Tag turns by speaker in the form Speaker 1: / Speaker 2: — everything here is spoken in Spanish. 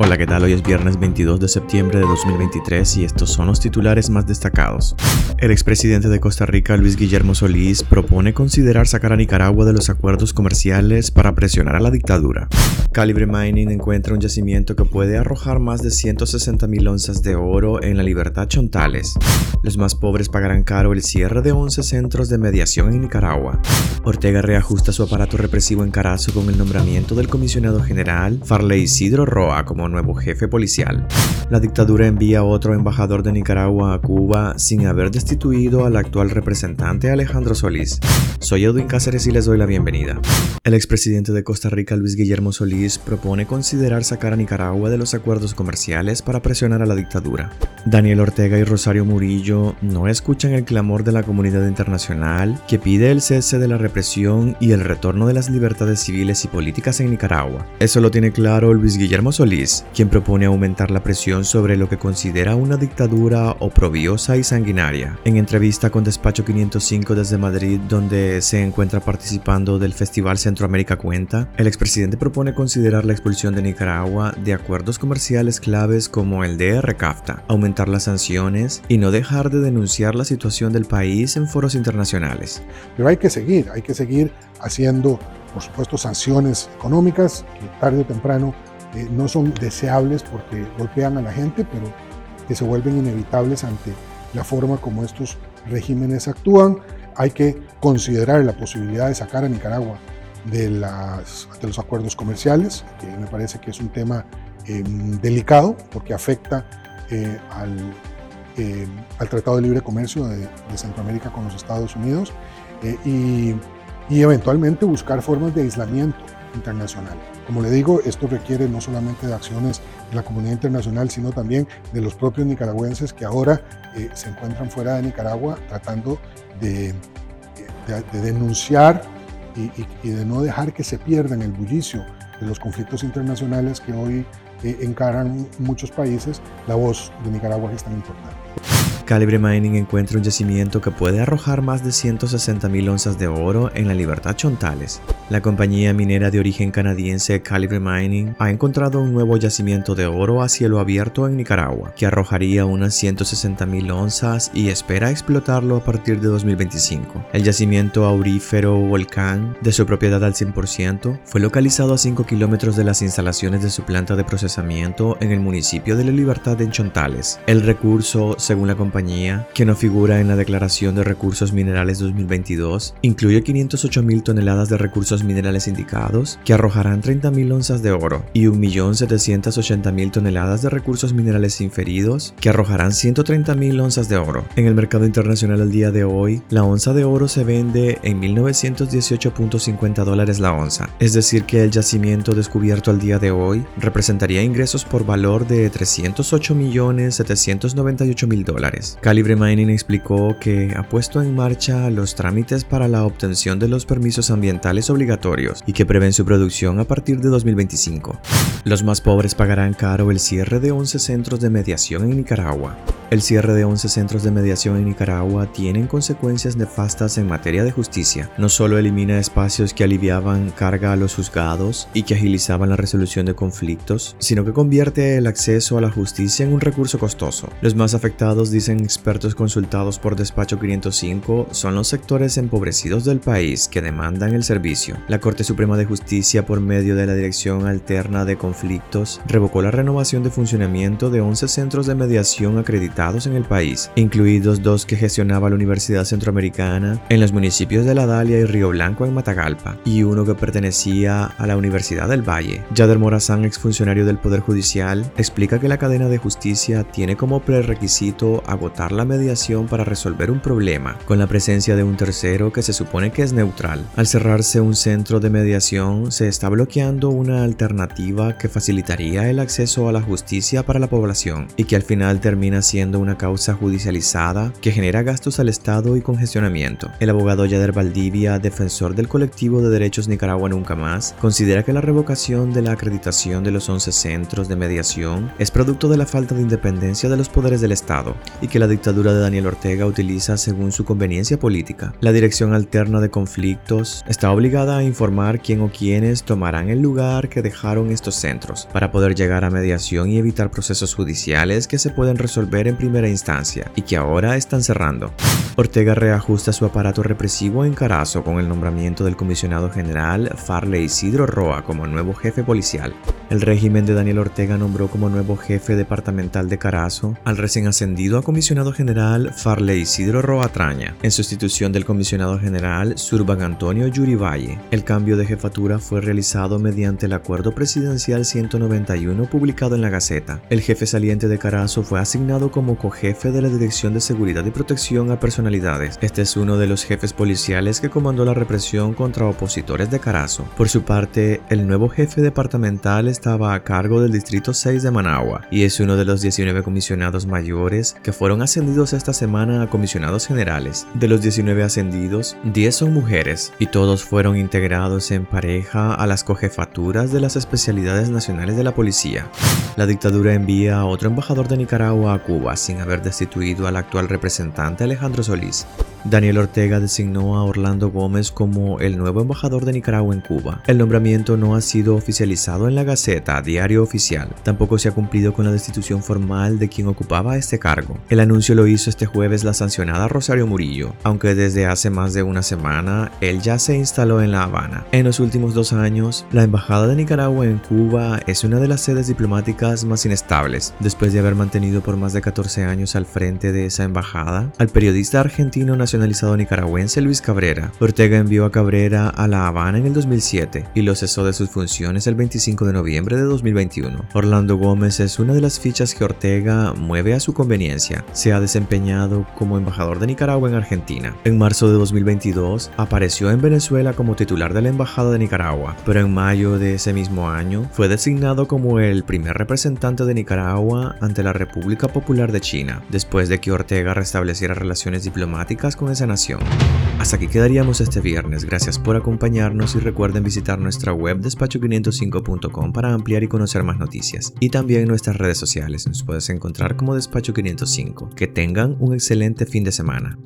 Speaker 1: Hola, ¿qué tal? Hoy es viernes 22 de septiembre de 2023 y estos son los titulares más destacados. El expresidente de Costa Rica, Luis Guillermo Solís, propone considerar sacar a Nicaragua de los acuerdos comerciales para presionar a la dictadura. Calibre Mining encuentra un yacimiento que puede arrojar más de 160 mil onzas de oro en la Libertad Chontales. Los más pobres pagarán caro el cierre de 11 centros de mediación en Nicaragua. Ortega reajusta su aparato represivo en Carazo con el nombramiento del comisionado general Farley Isidro Roa como nuevo jefe policial. La dictadura envía otro embajador de Nicaragua a Cuba sin haber destituido al actual representante Alejandro Solís. Soy Edwin Cáceres y les doy la bienvenida. El expresidente de Costa Rica, Luis Guillermo Solís, propone considerar sacar a Nicaragua de los acuerdos comerciales para presionar a la dictadura. Daniel Ortega y Rosario Murillo no escuchan el clamor de la comunidad internacional que pide el cese de la represión y el retorno de las libertades civiles y políticas en Nicaragua. Eso lo tiene claro Luis Guillermo Solís, quien propone aumentar la presión sobre lo que considera una dictadura oprobiosa y sanguinaria. En entrevista con Despacho 505 desde Madrid, donde se encuentra participando del Festival Centroamérica Cuenta, el expresidente propone considerar la expulsión de Nicaragua de acuerdos comerciales claves como el DR-CAFTA, aumentar las sanciones y no dejar de denunciar la situación del país en foros internacionales.
Speaker 2: Pero hay que seguir, hay que seguir haciendo, por supuesto, sanciones económicas que tarde o temprano eh, no son deseables porque golpean a la gente, pero que se vuelven inevitables ante la forma como estos regímenes actúan. Hay que considerar la posibilidad de sacar a Nicaragua de, los acuerdos comerciales, que me parece que es un tema em, delicado porque afecta eh, al, em, al, Tratado de Libre Comercio de, Centroamérica con los Estados Unidos eh, y eventualmente buscar formas de aislamiento internacional. Como le digo, esto requiere no solamente de acciones de la comunidad internacional, sino también de los propios nicaragüenses que ahora eh, se encuentran fuera de Nicaragua tratando de, de, denunciar y, de no dejar que se pierda en el bullicio de los conflictos internacionales que hoy eh, encaran muchos países, la voz de Nicaragua es tan importante.
Speaker 1: Calibre Mining encuentra un yacimiento que puede arrojar más de 160 mil onzas de oro en la Libertad Chontales. La compañía minera de origen canadiense Calibre Mining ha encontrado un nuevo yacimiento de oro a cielo abierto en Nicaragua, que arrojaría unas 160 mil onzas y espera explotarlo a partir de 2025. El yacimiento aurífero Volcán, de su propiedad al 100%, fue localizado a 5 kilómetros de las instalaciones de su planta de procesamiento en el municipio de La Libertad en Chontales. El recurso, según la compañía, que no figura en la Declaración de Recursos Minerales 2022, incluye 508 mil toneladas de recursos minerales indicados, que arrojarán 30 mil onzas de oro, y 1.780.000 toneladas de recursos minerales inferidos, que arrojarán 130 mil onzas de oro. En el mercado internacional al día de hoy, la onza de oro se vende en 1.918.50 dólares la onza, es decir que el yacimiento descubierto al día de hoy representaría ingresos por valor de 308.798.000 dólares. Calibre Mining explicó que ha puesto en marcha los trámites para la obtención de los permisos ambientales obligatorios y que prevén su producción a partir de 2025. Los más pobres pagarán caro el cierre de 11 centros de mediación en Nicaragua. El cierre de 11 centros de mediación en Nicaragua tiene consecuencias nefastas en materia de justicia. No solo elimina espacios que aliviaban carga a los juzgados y que agilizaban la resolución de conflictos, sino que convierte el acceso a la justicia en un recurso costoso. Los más afectados, dicen expertos consultados por Despacho 505, son los sectores empobrecidos del país que demandan el servicio. La Corte Suprema de Justicia, por medio de la Dirección Alterna de Conflictos, revocó la renovación de funcionamiento de 11 centros de mediación acreditados en el país, incluidos dos que gestionaba la Universidad Centroamericana en los municipios de La Dalia y Río Blanco en Matagalpa, y uno que pertenecía a la Universidad del Valle. Yader Morazán, exfuncionario del Poder Judicial, explica que la cadena de justicia tiene como prerequisito agotar la mediación para resolver un problema, con la presencia de un tercero que se supone que es neutral. Al cerrarse un centro de mediación, se está bloqueando una alternativa que facilitaría el acceso a la justicia para la población y que al final termina siendo siendo una causa judicializada que genera gastos al Estado y congestionamiento. El abogado Yader Valdivia, defensor del colectivo de derechos Nicaragua Nunca Más, considera que la revocación de la acreditación de los 11 centros de mediación es producto de la falta de independencia de los poderes del Estado y que la dictadura de Daniel Ortega utiliza según su conveniencia política. La Dirección Alterna de Conflictos está obligada a informar quién o quiénes tomarán el lugar que dejaron estos centros para poder llegar a mediación y evitar procesos judiciales que se pueden resolver en primera instancia y que ahora están cerrando. Ortega reajusta su aparato represivo en Carazo con el nombramiento del comisionado general Farley Isidro Roa como nuevo jefe policial. El régimen de Daniel Ortega nombró como nuevo jefe departamental de Carazo al recién ascendido a comisionado general Farley Isidro Roa Traña, en sustitución del comisionado general Surban Antonio Yurivalle. El cambio de jefatura fue realizado mediante el acuerdo presidencial 191 publicado en la Gaceta. El jefe saliente de Carazo fue asignado como cojefe de la Dirección de Seguridad y Protección a Personalidades. Este es uno de los jefes policiales que comandó la represión contra opositores de Carazo. Por su parte, el nuevo jefe departamental es estaba a cargo del Distrito 6 de Managua y es uno de los 19 comisionados mayores que fueron ascendidos esta semana a comisionados generales. De los 19 ascendidos, 10 son mujeres y todos fueron integrados en pareja a las cojefaturas de las especialidades nacionales de la policía. La dictadura envía a otro embajador de Nicaragua a Cuba sin haber destituido al actual representante Alejandro Solís. Daniel Ortega designó a Orlando Gómez como el nuevo embajador de Nicaragua en Cuba. El nombramiento no ha sido oficializado en la Gaceta, diario oficial. Tampoco se ha cumplido con la destitución formal de quien ocupaba este cargo. El anuncio lo hizo este jueves la sancionada Rosario Murillo, aunque desde hace más de una semana él ya se instaló en La Habana. En los últimos dos años, la Embajada de Nicaragua en Cuba es una de las sedes diplomáticas más inestables. Después de haber mantenido por más de 14 años al frente de esa embajada, al periodista argentino nacionalizado nicaragüense Luis Cabrera. Ortega envió a Cabrera a La Habana en el 2007 y lo cesó de sus funciones el 25 de noviembre de 2021. Orlando Gómez es una de las fichas que Ortega mueve a su conveniencia. Se ha desempeñado como embajador de Nicaragua en Argentina. En marzo de 2022 apareció en Venezuela como titular de la Embajada de Nicaragua, pero en mayo de ese mismo año fue designado como el primer representante de Nicaragua ante la República Popular de China, después de que Ortega restableciera relaciones diplomáticas con esa nación. Hasta aquí quedaríamos este viernes. Gracias por acompañarnos y recuerden visitar nuestra web despacho505.com ampliar y conocer más noticias. Y también nuestras redes sociales. Nos puedes encontrar como Despacho 505. Que tengan un excelente fin de semana.